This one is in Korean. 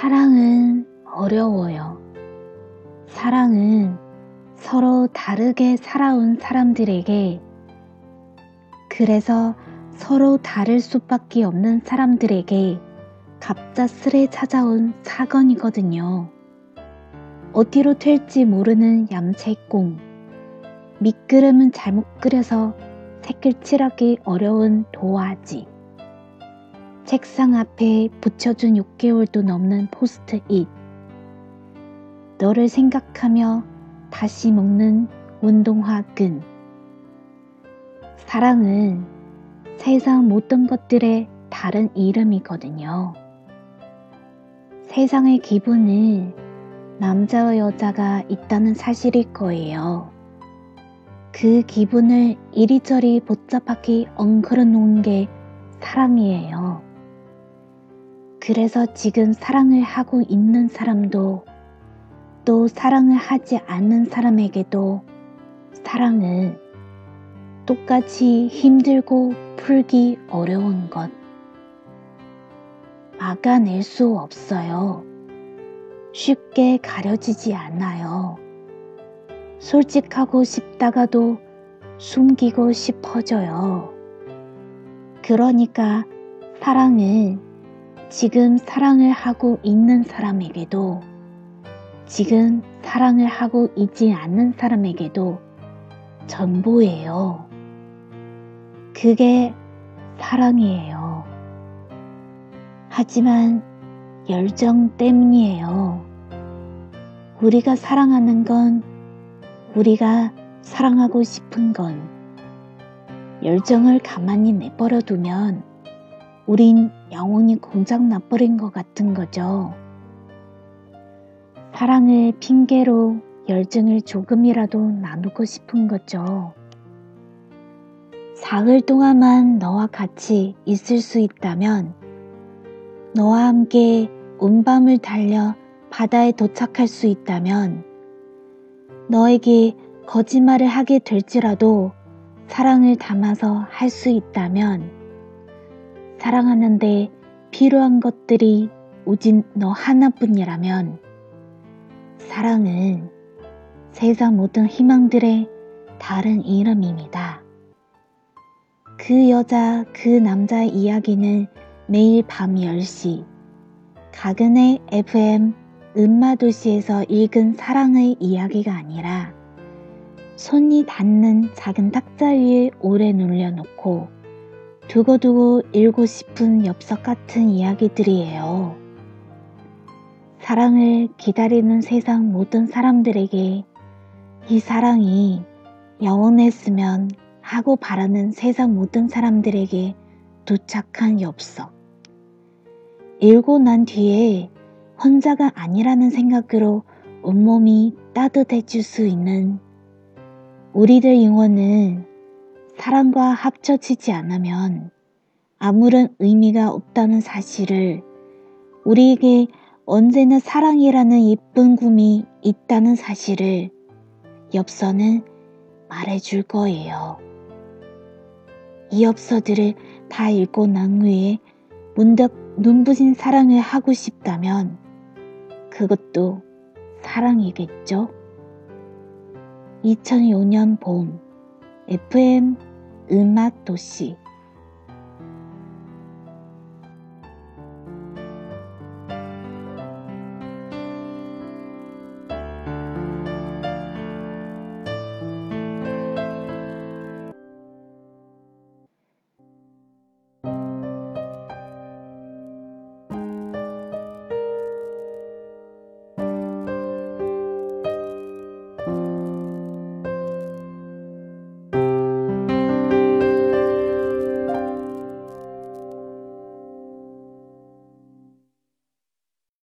사랑은 어려워요. 사랑은 서로 다르게 살아온 사람들에게 그래서 서로 다를 수밖에 없는 사람들에게 갑작스레 찾아온 사건이거든요. 어디로 튈지 모르는 얌체꽁. 밑그림은 잘못 그려서 색깔칠하기 어려운 도화지. 책상 앞에 붙여준 6개월도 넘는 포스트잇. 너를 생각하며 다시 먹는 운동화 끈. 사랑은 세상 모든 것들의 다른 이름이거든요. 세상의 기분은 남자와 여자가 있다는 사실일 거예요. 그 기분을 이리저리 복잡하게 엉클어 놓은 게 사랑이에요. 그래서 지금 사랑을 하고 있는 사람도 또 사랑을 하지 않는 사람에게도 사랑은 똑같이 힘들고 풀기 어려운 것. 막아낼 수 없어요. 쉽게 가려지지 않아요. 솔직하고 싶다가도 숨기고 싶어져요. 그러니까 사랑은 지금 사랑을 하고 있는 사람에게도 지금 사랑을 하고 있지 않는 사람에게도 전부예요. 그게 사랑이에요. 하지만 열정 때문이에요. 우리가 사랑하는 건 우리가 사랑하고 싶은 건 열정을 가만히 내버려 두면 우린 영혼이 공장 나버린 것 같은 거죠. 사랑을 핑계로 열정을 조금이라도 나누고 싶은 거죠. 사흘 동안만 너와 같이 있을 수 있다면 너와 함께 온 밤을 달려 바다에 도착할 수 있다면 너에게 거짓말을 하게 될지라도 사랑을 담아서 할 수 있다면 사랑하는데 필요한 것들이 오직 너 하나뿐이라면 사랑은 세상 모든 희망들의 다른 이름입니다. 그 여자, 그 남자의 이야기는 매일 밤 10시 가근의 FM 음마도시에서 읽은 사랑의 이야기가 아니라 손이 닿는 작은 탁자 위에 오래 눌려놓고 두고두고 읽고 싶은 엽석 같은 이야기들이에요. 사랑을 기다리는 세상 모든 사람들에게 이 사랑이 영원했으면 하고 바라는 세상 모든 사람들에게 도착한 엽석. 읽고 난 뒤에 혼자가 아니라는 생각으로 온몸이 따뜻해질 수 있는 우리들 영혼은 사랑과 합쳐지지 않으면 아무런 의미가 없다는 사실을 우리에게 언제나 사랑이라는 예쁜 꿈이 있다는 사실을 엽서는 말해줄 거예요. 이 엽서들을 다 읽고 난 후에 문득 눈부신 사랑을 하고 싶다면 그것도 사랑이겠죠? 2005년 봄 FM 음악 도시